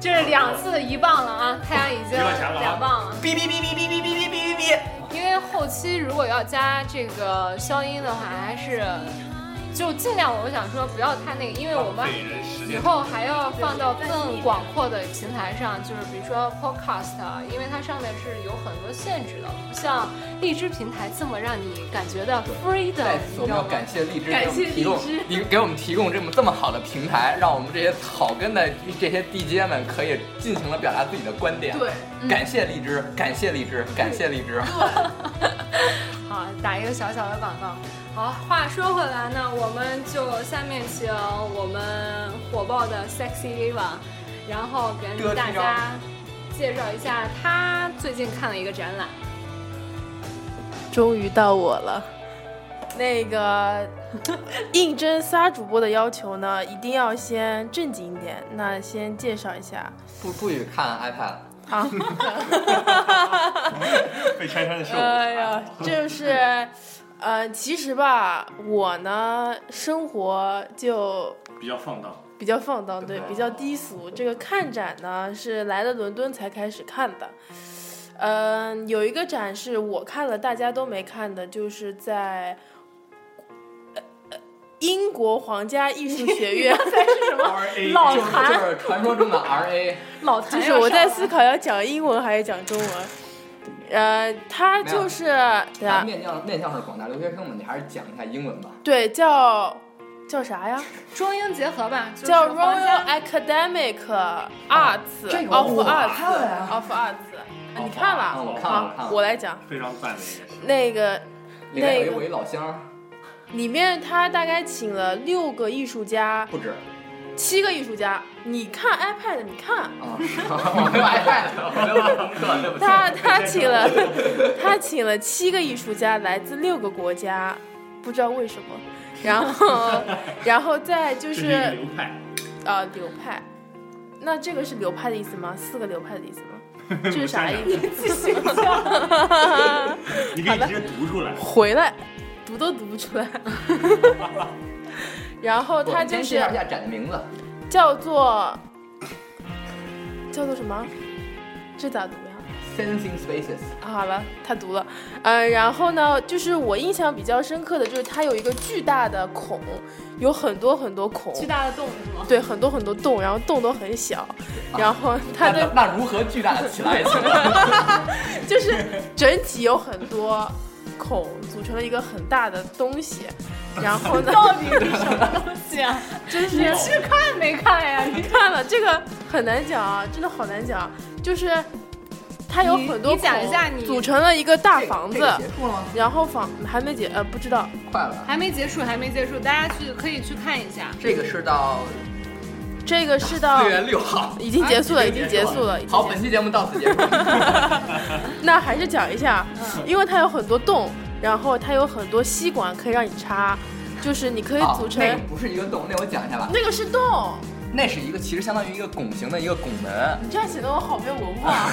这是两次一磅了啊，太阳已经两磅了。哔哔哔哔哔哔哔哔哔哔，因为后期如果要加这个消音的话，还是就尽量我想说不要太那个，因为我们。以后还要放到更广阔的平台上，就是比如说 Podcast，啊因为它上面是有很多限制的，不像荔枝平台这么让你感觉到 freedom，你知道吗？我们要感谢荔枝感谢给我们提供荔枝提给我们提供这么这么好的平台，让我们这些草根的这些地阶们可以尽情的表达自己的观点。对，感谢荔枝，感谢荔枝，感谢荔枝。好，打一个小小的广告。好，话说回来呢，我们就下面请我们火爆的 Sexy Eva，然后给大家介绍一下他最近看了一个展览。终于到我了。那个 应征仨主播的要求呢，一定要先正经一点。那先介绍一下不不许看 iPad。啊，被拆穿的受不哎呀，就是，呃，其实吧，我呢生活就比较放荡。比较放荡，对，比较低俗。这个看展呢是来了伦敦才开始看的。嗯、有一个展是我看了，大家都没看的，就是在英国皇家艺术学院。是什么就是老谭就是传说中的 RA，老谭就是我在思考要讲英文还是讲中文。呃，他就是对啊，面向面向是广大留学生们，你还是讲一下英文吧。对，叫叫啥呀？中英结合吧，就是叫 Royal Academic Arts 这个 of Arts 看了呀 of Arts，啊你看了？嗯我看了我看好，了我来讲非常赞的一件事。那个里面有一那个我一老乡，里面，他大概请了六个艺术家，不止七个艺术家。你看 iPad，你看。啊，我没有 iPad。他他请了 他请了七个艺术家，来自六个国家，不知道为什么。然后，然后再就是是流派，呃流派，那这个是流派的意思吗？四个流派的意思吗？这是啥意思？继续讲。你可以直接读出来。回来，读都读不出来。然后我他就是们先介绍一下展的名字，叫做叫做什么？这咋读呀？Sensing Spaces。啊好了，他读了，呃，然后呢，就是我印象比较深刻的就是它有一个巨大的孔，有很多很多孔，巨大的洞是吗？对，很多很多洞，然后洞都很小，然后它的那那如何巨大的起来？就是整体有很多孔组成了一个很大的东西，然后呢，到底是什么东西啊？真是你是看没看呀？你 看了这个很难讲啊，真的好难讲，就是它有很多你讲一孔下你组成了一个大房子，结束了吗？然后房还没结呃不知道，快了。还没结束，还没结束，大家去可以去看一下。这个是到这个是到四月六号，已经结束了，哎已经结束了，好，本期节目到此结束。那还是讲一下，因为它有很多洞，然后它有很多吸管可以让你插，就是你可以组成那个不是一个洞，那我讲一下吧。那个是洞，那是一个其实相当于一个拱形的一个拱门。你这样显得我好没有文化。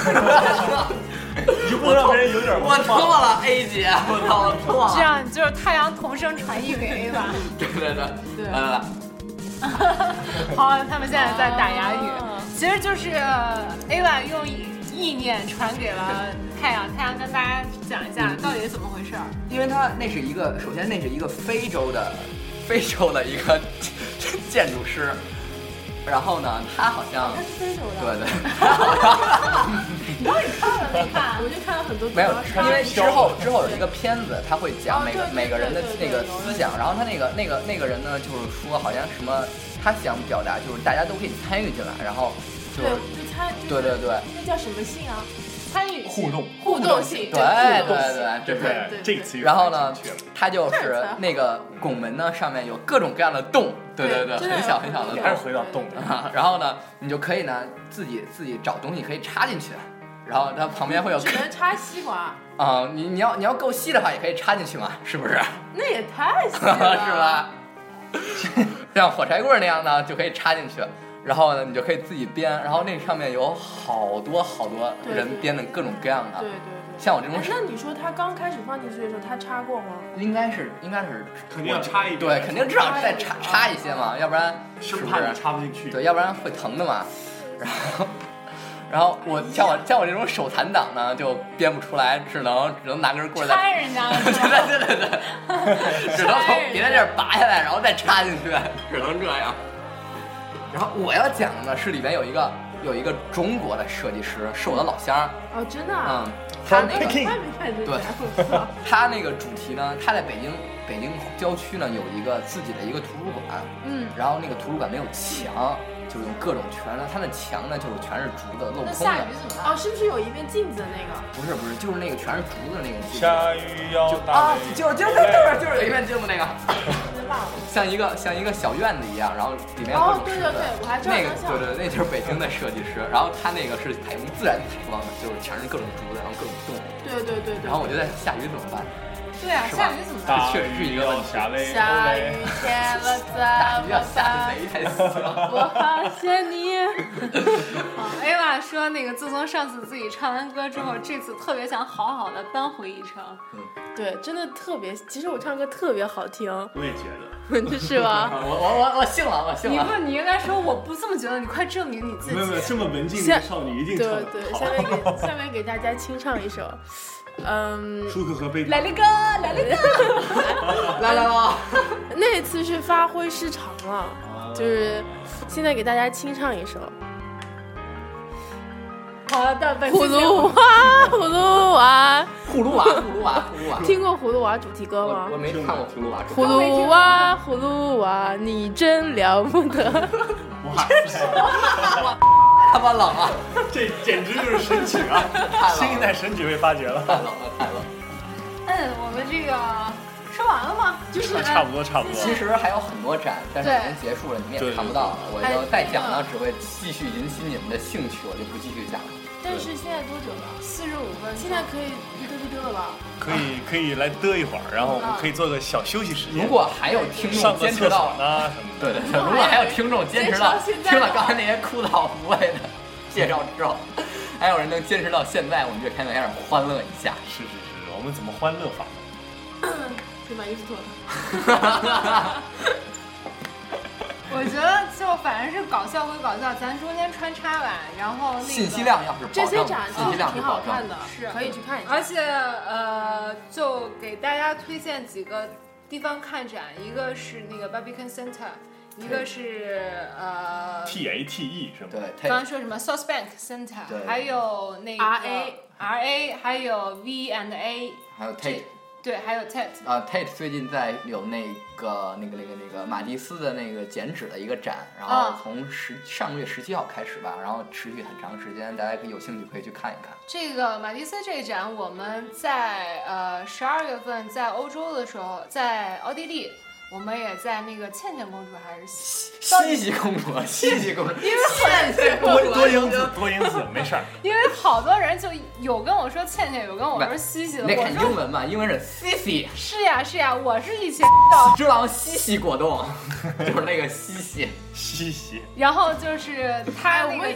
你就不能让别人有点我错了，A 姐，我操，我错了。这样就是太阳同声传译给 A 吧。对 对对，对来来来，好，他们现在在打哑语啊，其实就是 Ava 用意念传给了太阳，太阳跟大家讲一下到底是怎么回事儿。因为它那是一个，首先那是一个非洲的，非洲的一个建筑师。然后呢，他好像他是非洲对的，对，你到底看了没看？我就看了很多。没有，因为之后之后有一个个片子，他会讲每个每个人的那个思想，然后他那个那个那个人呢，就是说好像什么，他想表达就是大家都可以参与进来，然后就对对对那叫什么信啊？参与互动。互动性。对对对对。对对这个词语然后呢它就是那个拱门呢，上面有各种各样的洞，对对对，很小很小的洞你还是回到洞。然后呢，你就可以呢自己自己找东西可以插进去，然后它旁边会有只能插 西瓜，啊，你你要你要够细的话也可以插进去嘛，是不是？那也太细了 是，？吧？像火柴棍儿那样呢，就可以插进去。然后呢，你就可以自己编，然后那上面有好多好多人编的各种各样的对，对对。像我这种哎，那你说他刚开始放进去的时候，他插过吗？应该是应该是肯定要插一对，肯定至少再插插一些嘛，要不然是不生怕你是？插不进去。对，要不然会疼的嘛。然后，然后我像我像我这种手残党呢，就编不出来，只能只能拿根棍儿再，拆人家了 是吧？对对对对，只能从别的地儿拔下来，然后再插进去，只能这样。然后我要讲的呢是里面有一个有一个中国的设计师，是我的老乡儿，哦，真的啊？嗯，他那个对！他那个主题呢，他在北京北京郊区呢有一个自己的一个图书馆，嗯，然后那个图书馆没有墙，就是用各种全的，它的墙呢就是全是竹的镂空的下雨，怎么哦，是不是有一面镜子的那个？不是不是，就是那个全是竹子那个镜子。下雨要就啊，打雷就是就是就是就是有一面镜子那个。像一个像一个小院子一样，然后里面有各哦，对对种石子。对，我还知道那个对对，那就是北京的设计师，然后他那个是采用自然采光的，就是全是各种竹子，然后各种洞。对对对对。然后我就在下雨怎么办？对啊，下雨怎么办？这确实是一个问题下雨天了怎 雨要么办？雷才死。我发现你。啊，Ava 说那个自从上次自己唱完歌之后，这次特别想好好的扳回一城。对，真的特别，其实我唱歌特别好听，我也觉得，是吧？我我我我信了，我信了。你不，你应该说我不这么觉得，你快证明你自己。没有没有，这么文静的少女一定唱对得对，好下面给 下面给大家清唱一首，嗯，舒克和贝来了个，来了个。来来来，那次是发挥失常了，啊就是现在给大家清唱一首好的，本期《葫芦娃》，葫芦娃，葫芦娃，葫芦娃，葫芦娃。听过《葫芦娃》主题歌吗我我？没看过葫芦娃。葫芦娃，葫芦娃，你真了不得！哇塞，他妈冷啊！这简直就是神曲啊！新一代神曲被发掘了，太冷了，太冷了。嗯，我们这个说完了吗？就是差不多差不多。其实还有很多展，但是已经结束了，你们也看不到了。我哎就再讲呢，只会继续引起你们的兴趣，我就不继续讲了。但是现在多久了？四十五分。现在可以一嘚一嘚了吧？可以可以来嘚一会儿，然后我们可以做个小休息时间。如果还有听众坚持到，呢对对对，如果还有听众坚持到听了刚才那些枯燥无味的介绍之后，还有人能坚持到现在，我们就开始开始欢乐一下。是是是，我们怎么欢乐法？先把衣服脱了。我觉得就反正是搞笑归搞笑，咱中间穿插吧，然后那个信息量要是这些展信息量是其实挺好看的，是可以去看一下。而且呃，就给大家推荐几个地方看展，一个是那个 Barbican Center，一个是呃，T A T E 是吗？对，刚刚说什么 South Bank Center，对还有那个 RA RA，还有 V and A，还有 Tate 对，还有 Tate。啊，Tate 最近在有那个那个那个那个马蒂斯的那个剪纸的一个展，然后啊从十上个月十七号开始吧，然后持续很长时间，大家可以有兴趣可以去看一看。这个马蒂斯这一展，我们在呃十二月份在欧洲的时候，在奥地利，我们也在那个倩倩公主还是西西西公主，西西公主，因为很多多音字，多音字，没事儿。因为好多人就有跟我说倩倩，有跟我说西西的，你得看英文嘛，英文是西西，是呀是呀，我是以前喜之郎西西果冻，就是那个西西。西西，然后就是他哎，那个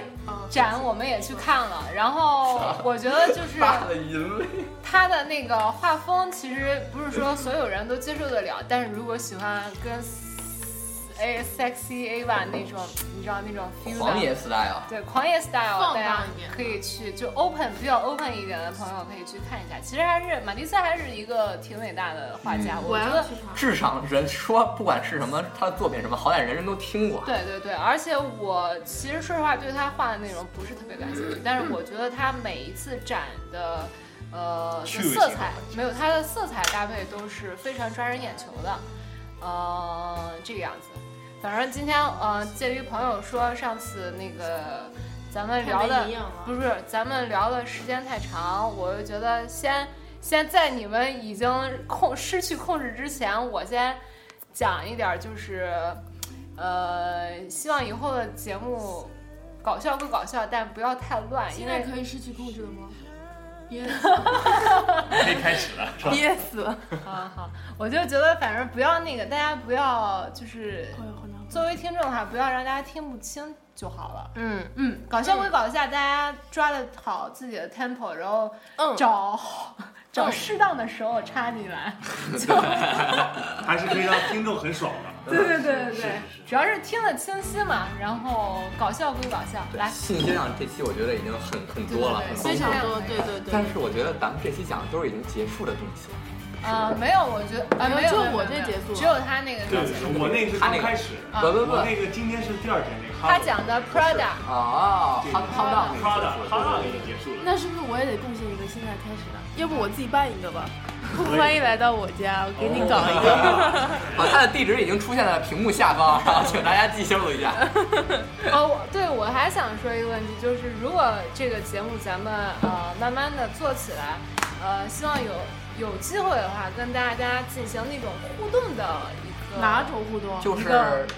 展我们也去看了，然后 我觉得就是。他的那个画风，其实不是说所有人都接受得了，但是如果喜欢跟 A sexy Ava 那种，你知道那种 feel 狂野 style，对狂野 style，放大家可以去就 open 比较 open 一点的朋友可以去看一下。其实还是马蒂斯还是一个挺伟大的画家，嗯我觉得。至少人说不管是什么他的作品什么，好歹人人都听过。对对对，而且我其实说实话对他画的内容不是特别感兴趣，但是我觉得他每一次展的呃色彩没有他的色彩搭配都是非常抓人眼球的，呃这个样子。反正今天呃，介于朋友说上次那个咱们聊的不是咱们聊的时间太长，我就觉得先先在你们已经控失去控制之前，我先讲一点儿就是。呃，希望以后的节目搞笑归搞笑，但不要太乱，因为可以失去控制了吗？憋 可以开始了，是吧？憋死了！好好，我就觉得反正不要那个，大家不要就是作为听众的话，不要让大家听不清就好了。嗯嗯，搞笑归搞笑，大家抓得好自己的 tempo，然后嗯，找、找适当的时候插进来。还是可以让听众很爽的。对对对对对，主要是听得清晰嘛，然后搞笑归搞笑，来。信息量这期我觉得已经很很多了。非常多，对对对。但是我觉得咱们这期讲的都是已经结束的东西了。呃，没有，我觉得啊没有，我这结束只有他那个对结束，我那个是刚开始，啊不不不我那个今天是第二天那个他讲的 Prada，哦，哈哈荡 Prada Prada 已经结束了。那是不是我也得贡献一个现在开始的？要不我自己办一个吧？欢迎来到我家，我给你搞一个。啊，他的地址已经出现在屏幕下方，然 后请大家记清楚一下。哦，对我还想说一个问题，就是如果这个节目咱们呃慢慢的做起来，呃，希望有有机会的话，跟大家进行那种互动的一个哪种互动？就是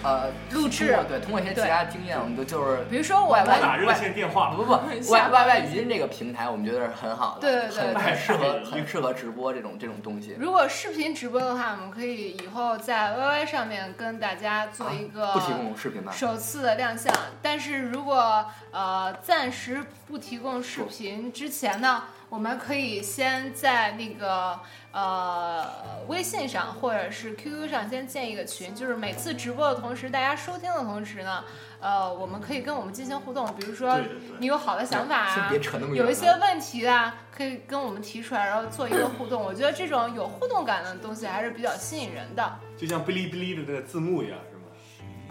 呃录制对，通过一些其他经验，我们就就是比如说我打热线电话不不 下 Y Y Y 语音这个平台，我们觉得是很好的，对对对很适合 很适合直播这种这种东西。如果视频直播的话，我们可以以后在 YY 上面跟大家做一个啊不提供视频吧？首次的亮相。但是如果呃暂时不提供视频之前呢，我们可以先在那个呃微信上或者是 QQ 上先建一个群，就是每次直播的同时，大家收听的同时呢，呃，我们可以跟我们进行互动，比如说你有好的想法啊。有一些问题啊，可以跟我们提出来，然后做一个互动。我觉得这种有互动感的东西还是比较吸引人的。就像哔哩哔哩的这个字幕一样？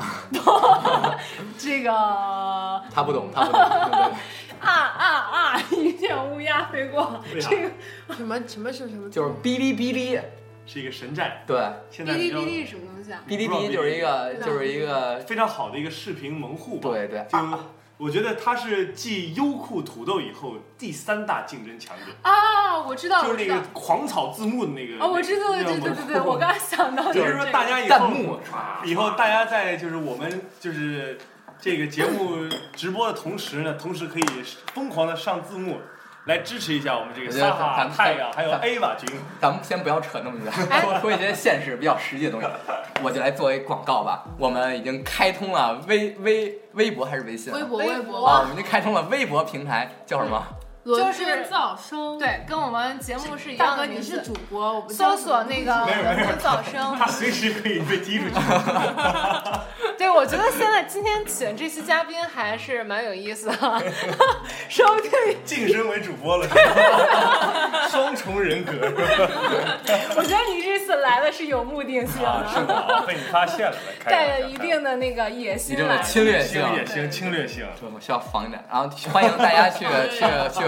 这个啊他不懂，他不懂。对对对啊啊！一片乌鸦飞过，这个 什么什么是什么？就是哔哩哔哩，是一个神站。对，现在哔哩哔哩是什么东西啊？哔哩哔哩就是一个就是一个，非常好的一个视频门户吧。对对就我觉得他是继优酷、土豆以后第三大竞争强者，啊，我知道，就是那个。狂草字幕的那个。哦，我知道，对对对对对，我刚刚想到就是说大家以后以后大家在就是我们就是这个节目直播的同时呢，同时可以疯狂的上字幕，来支持一下我们这个咱们太阳还有 A 瓦君。咱们先不要扯那么远，说说一些现实比较实际的东西。我就来作为广告吧，我们已经开通了微微微博还是微信啊？微博微微博啊，我们已经开通了微博平台，叫什么？就是噪声。，对，跟我们节目是一样大哥你。是主播，我不搜索那个 没有没有伦敦噪声，他随时可以被踢出去。对，我觉得现在今天请这期嘉宾还是蛮有意思的，说不定晋升为主播了，是 吧双重人格是吧？我觉得你这次来的是有目的性啊，是的，被你发现了，带着一定的那个野一定的心来的。侵略性侵，略性、侵略性。对我需要防一点。然后欢迎大家去去 去，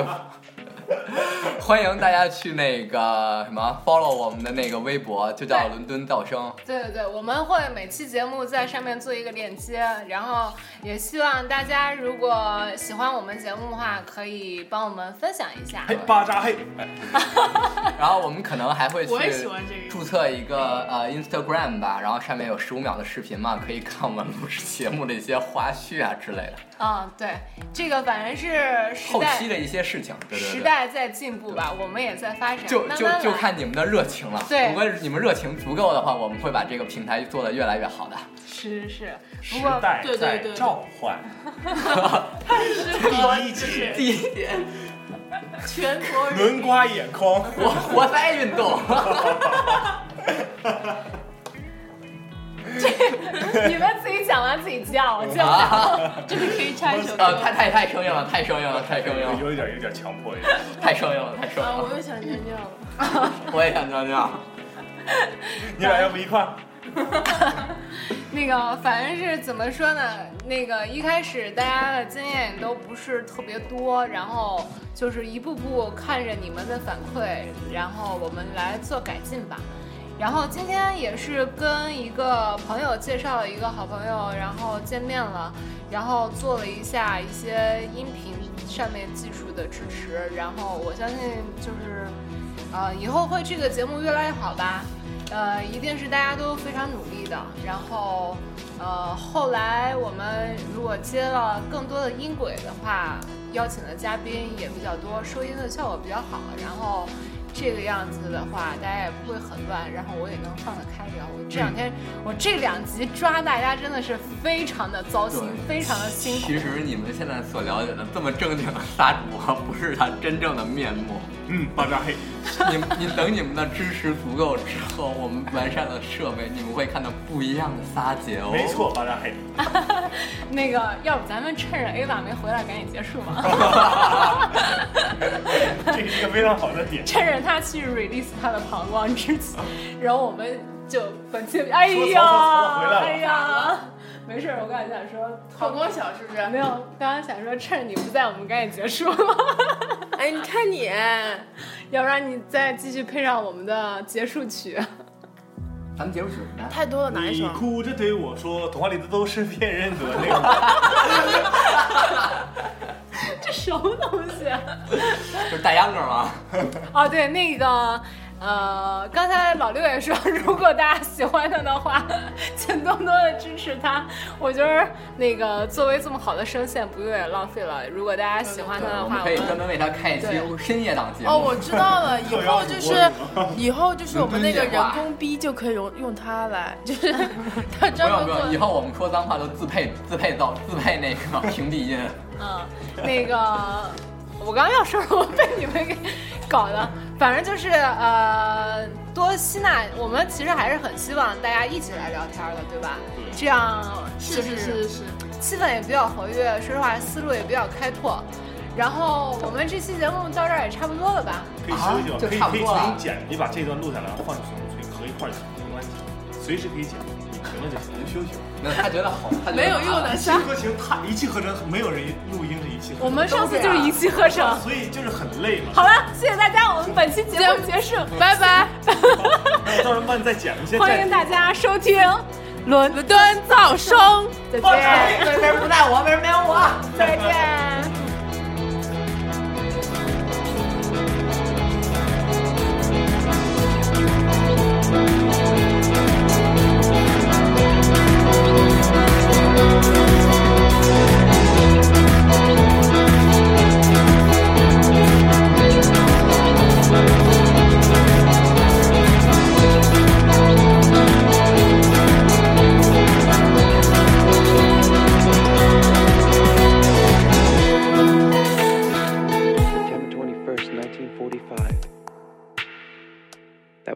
欢迎大家去那个什么 follow 我们的那个微博，就叫伦敦噪声。对对对，我们会每期节目在上面做一个链接，然后也希望大家如果喜欢我们节目的话，可以帮我们分享一下。嘿，巴扎嘿，哎 然后我们可能还会去我也喜欢这个。注册一个呃 Instagram 吧，然后上面有十五秒的视频嘛，可以看我们录制节目的一些花絮啊之类的，嗯，对，这个反正是后期的一些事情。对对对。时代在进步吧，我们也在发展，就就慢慢来就看你们的热情了。对如果你们热情足够的话，我们会把这个平台做得越来越好的。是是是，时不过代在对对对召唤。说第一节，第一点，全国人轮刮眼眶。活活塞运动。你们自己讲完自己叫，我叫。啊，这个可以插一首歌。呃，太太太生硬了，太生硬了，太生硬了，有一点有点强迫，有点。太生硬了，太生硬了，我。又想尿尿了。我也想尿尿。你俩要不一块儿？那个反正是怎么说呢？那个一开始大家的经验都不是特别多，然后就是一步步看着你们的反馈，然后我们来做改进吧。然后今天也是跟一个朋友介绍了一个好朋友，然后见面了，然后做了一下一些音频上面技术的支持，然后我相信就是，呃，以后会这个节目越来越好吧。呃，一定是大家都非常努力的。然后，呃，后来我们如果接了更多的音轨的话，邀请的嘉宾也比较多，收音的效果比较好。然后这个样子的话，大家也不会很乱，然后我也能放得开。然后我这两天，我这两集抓大家真的是非常的糟心，非常的辛苦。其实你们现在所了解的这么正经的大主播，不是他真正的面目。嗯，巴扎黑。你，你等你们的支持足够之后，我们完善了设备，你们会看到不一样的撒姐哦。没错，巴扎黑。那个，要不咱们趁着 A 娃没回来，赶紧结束吧。这是一个非常好的点。趁着他去 release 他的膀胱之前，然后我们就本期，哎呀哎呀，没事，我刚才想说，好多小是不是？没有，刚刚想说趁着你不在，我们赶紧结束，哎，你看你，要不然你再继续配上我们的结束曲。咱们结束曲来，太多了，哪一首你？哭着对我说，童话里的都是骗人的那个。这什什么东西？就是大秧歌吗？啊，对，那个。呃，刚才老六也说，如果大家喜欢他的话，请多多的支持他。我觉得那个作为这么好的声线，不用也浪费了。如果大家喜欢他的话，可以专门为他开一期深夜档节目。哦，我知道了，以后就是 以后就是我们那个人工逼就可以用用他来，就是他专门不用，以后我们说脏话都自配自配造自配那个屏蔽音。嗯，那个我刚刚要说我被你们给搞的。反正就是呃，多吸纳。我们其实还是很希望大家一起来聊天的，对吧？这样就是是是，气氛也比较活跃。说实话，思路也比较开拓。然后我们这期节目到这儿也差不多了吧？可以休息了，可以可以重新剪。你把这段录下来，换成合一块儿没关系，随时可以剪。行了就行，就休息吧。那他觉得好，没有用的。一气呵成，他一气呵成，没有人录音是一气呵成。我们上次就是一气呵成，所以就是很累嘛。好了，谢谢大家，我们本期节目结束，拜拜。到时候帮你再剪一些。欢迎大家收听《伦敦噪声》，再见。为什么不带我？为什么没有我？再见。